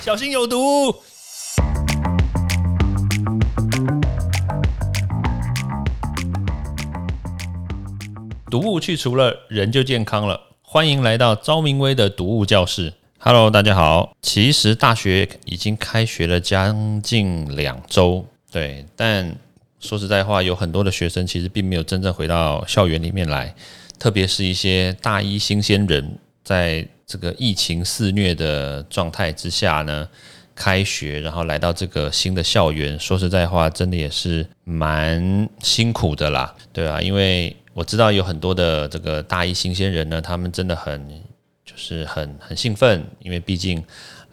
小心有毒。毒物去除了，人就健康了。欢迎来到昭明威的毒物教室。Hello，大家好。其实大学已经开学了将近两周，对，但说实在话，有很多的学生其实并没有真正回到校园里面来，特别是一些大一新鲜人，在这个疫情肆虐的状态之下呢，开学然后来到这个新的校园，说实在话，真的也是蛮辛苦的啦，对啊，因为。我知道有很多的这个大一新鲜人呢，他们真的很就是很很兴奋，因为毕竟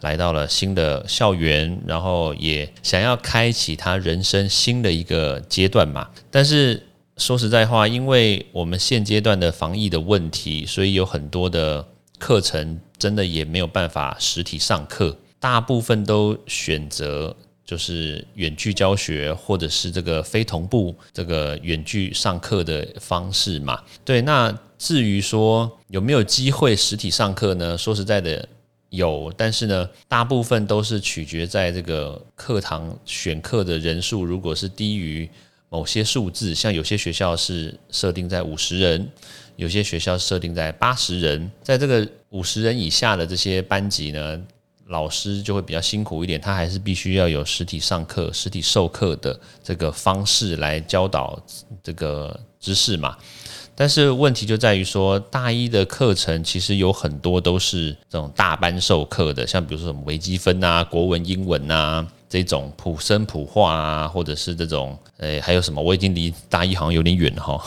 来到了新的校园，然后也想要开启他人生新的一个阶段嘛。但是说实在话，因为我们现阶段的防疫的问题，所以有很多的课程真的也没有办法实体上课，大部分都选择。就是远距教学，或者是这个非同步这个远距上课的方式嘛？对，那至于说有没有机会实体上课呢？说实在的，有，但是呢，大部分都是取决在这个课堂选课的人数，如果是低于某些数字，像有些学校是设定在五十人，有些学校设定在八十人，在这个五十人以下的这些班级呢？老师就会比较辛苦一点，他还是必须要有实体上课、实体授课的这个方式来教导这个知识嘛。但是问题就在于说，大一的课程其实有很多都是这种大班授课的，像比如说什么微积分啊、国文、英文啊这种普生普化啊，或者是这种诶还有什么，我已经离大一好像有点远哈。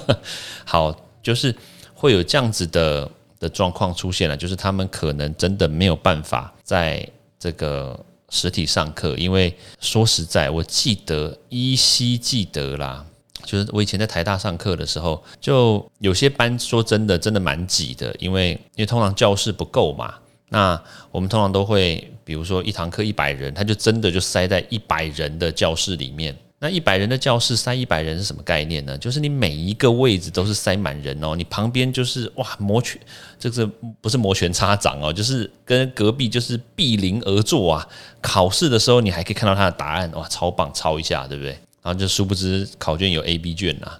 好，就是会有这样子的。的状况出现了，就是他们可能真的没有办法在这个实体上课，因为说实在，我记得依稀记得啦，就是我以前在台大上课的时候，就有些班说真的，真的蛮挤的，因为因为通常教室不够嘛，那我们通常都会，比如说一堂课一百人，他就真的就塞在一百人的教室里面。那一百人的教室塞一百人是什么概念呢？就是你每一个位置都是塞满人哦，你旁边就是哇摩拳，这个不是摩拳擦掌哦，就是跟隔壁就是毗邻而坐啊。考试的时候你还可以看到他的答案，哇，超棒，抄一下，对不对？然后就殊不知考卷有 A、B 卷呐。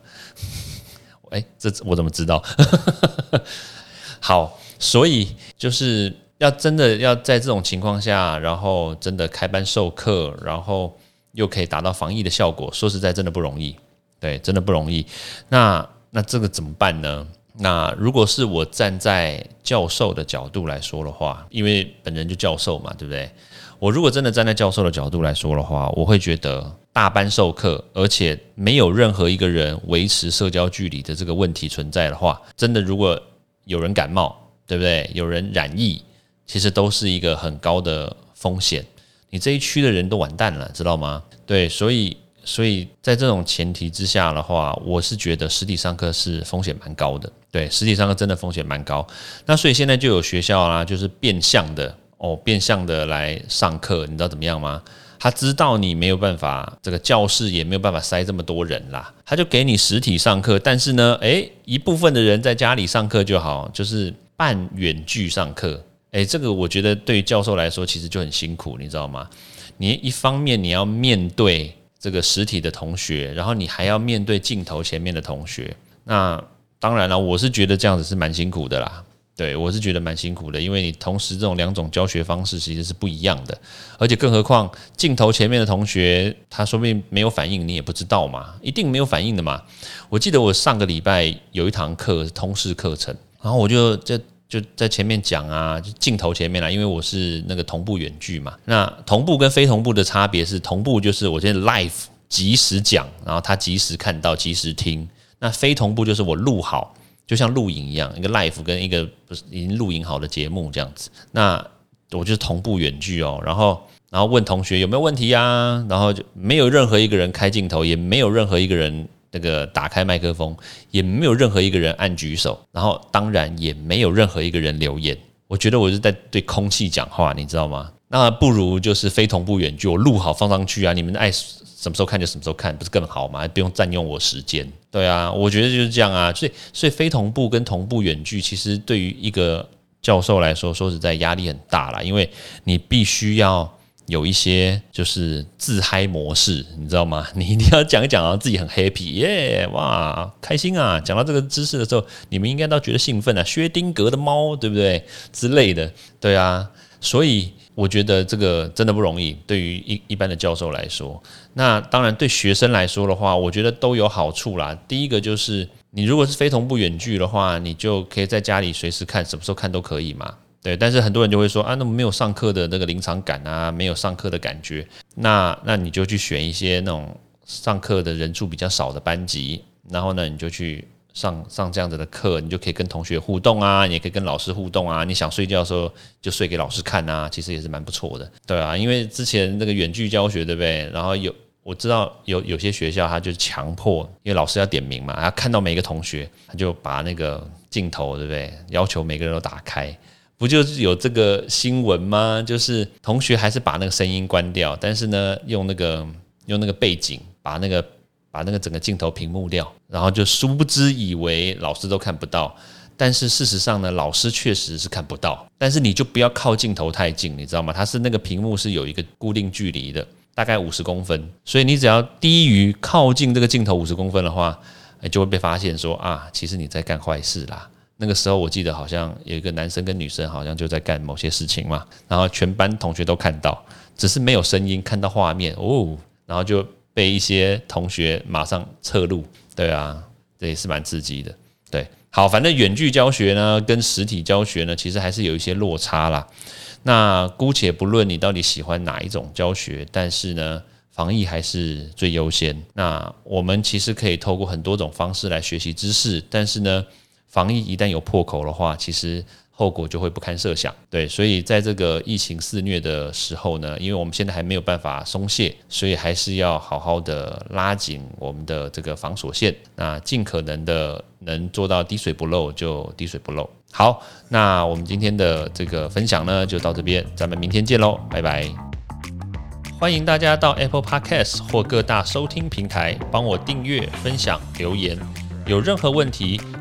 哎，这我怎么知道？好，所以就是要真的要在这种情况下，然后真的开班授课，然后。又可以达到防疫的效果，说实在真的不容易，对，真的不容易。那那这个怎么办呢？那如果是我站在教授的角度来说的话，因为本人就教授嘛，对不对？我如果真的站在教授的角度来说的话，我会觉得大班授课，而且没有任何一个人维持社交距离的这个问题存在的话，真的如果有人感冒，对不对？有人染疫，其实都是一个很高的风险。你这一区的人都完蛋了，知道吗？对，所以，所以在这种前提之下的话，我是觉得实体上课是风险蛮高的。对，实体上课真的风险蛮高。那所以现在就有学校啦，就是变相的哦，变相的来上课，你知道怎么样吗？他知道你没有办法，这个教室也没有办法塞这么多人啦，他就给你实体上课，但是呢，诶，一部分的人在家里上课就好，就是半远距上课。诶，这个我觉得对于教授来说其实就很辛苦，你知道吗？你一方面你要面对这个实体的同学，然后你还要面对镜头前面的同学。那当然了，我是觉得这样子是蛮辛苦的啦。对我是觉得蛮辛苦的，因为你同时这种两种教学方式其实是不一样的，而且更何况镜头前面的同学，他说不定没有反应，你也不知道嘛，一定没有反应的嘛。我记得我上个礼拜有一堂课通识课程，然后我就这。就在前面讲啊，就镜头前面啦，因为我是那个同步远距嘛。那同步跟非同步的差别是，同步就是我现在 live 及时讲，然后他及时看到、及时听。那非同步就是我录好，就像录影一样，一个 live 跟一个不是已经录影好的节目这样子。那我就是同步远距哦，然后然后问同学有没有问题啊，然后就没有任何一个人开镜头，也没有任何一个人。那个打开麦克风，也没有任何一个人按举手，然后当然也没有任何一个人留言。我觉得我是在对空气讲话，你知道吗？那不如就是非同步远距，我录好放上去啊，你们爱什么时候看就什么时候看，不是更好吗？不用占用我时间。对啊，我觉得就是这样啊。所以，所以非同步跟同步远距，其实对于一个教授来说，说实在压力很大啦，因为你必须要有一些就是自嗨模式，你知道吗？你一定要讲一讲啊，自己很 happy 耶，哇，开心啊！讲到这个知识的时候，你们应该都觉得兴奋啊。薛丁格的猫，对不对？之类的，对啊。所以我觉得这个真的不容易，对于一一般的教授来说。那当然对学生来说的话，我觉得都有好处啦。第一个就是。你如果是非同步远距的话，你就可以在家里随时看，什么时候看都可以嘛。对，但是很多人就会说啊，那么没有上课的那个临场感啊，没有上课的感觉，那那你就去选一些那种上课的人数比较少的班级，然后呢，你就去上上这样子的课，你就可以跟同学互动啊，你也可以跟老师互动啊。你想睡觉的时候就睡给老师看啊，其实也是蛮不错的。对啊，因为之前那个远距教学，对不对？然后有。我知道有有些学校，他就强迫，因为老师要点名嘛，他看到每个同学，他就把那个镜头，对不对？要求每个人都打开，不就是有这个新闻吗？就是同学还是把那个声音关掉，但是呢，用那个用那个背景，把那个把那个整个镜头屏幕掉，然后就殊不知以为老师都看不到，但是事实上呢，老师确实是看不到，但是你就不要靠镜头太近，你知道吗？它是那个屏幕是有一个固定距离的。大概五十公分，所以你只要低于靠近这个镜头五十公分的话，就会被发现说啊，其实你在干坏事啦。那个时候我记得好像有一个男生跟女生好像就在干某些事情嘛，然后全班同学都看到，只是没有声音，看到画面哦，然后就被一些同学马上侧路。对啊，这也是蛮刺激的。对，好，反正远距教学呢，跟实体教学呢，其实还是有一些落差啦。那姑且不论你到底喜欢哪一种教学，但是呢，防疫还是最优先。那我们其实可以透过很多种方式来学习知识，但是呢，防疫一旦有破口的话，其实。后果就会不堪设想，对，所以在这个疫情肆虐的时候呢，因为我们现在还没有办法松懈，所以还是要好好的拉紧我们的这个防锁线，那尽可能的能做到滴水不漏就滴水不漏。好，那我们今天的这个分享呢就到这边，咱们明天见喽，拜拜！欢迎大家到 Apple Podcast 或各大收听平台帮我订阅、分享、留言。有任何问题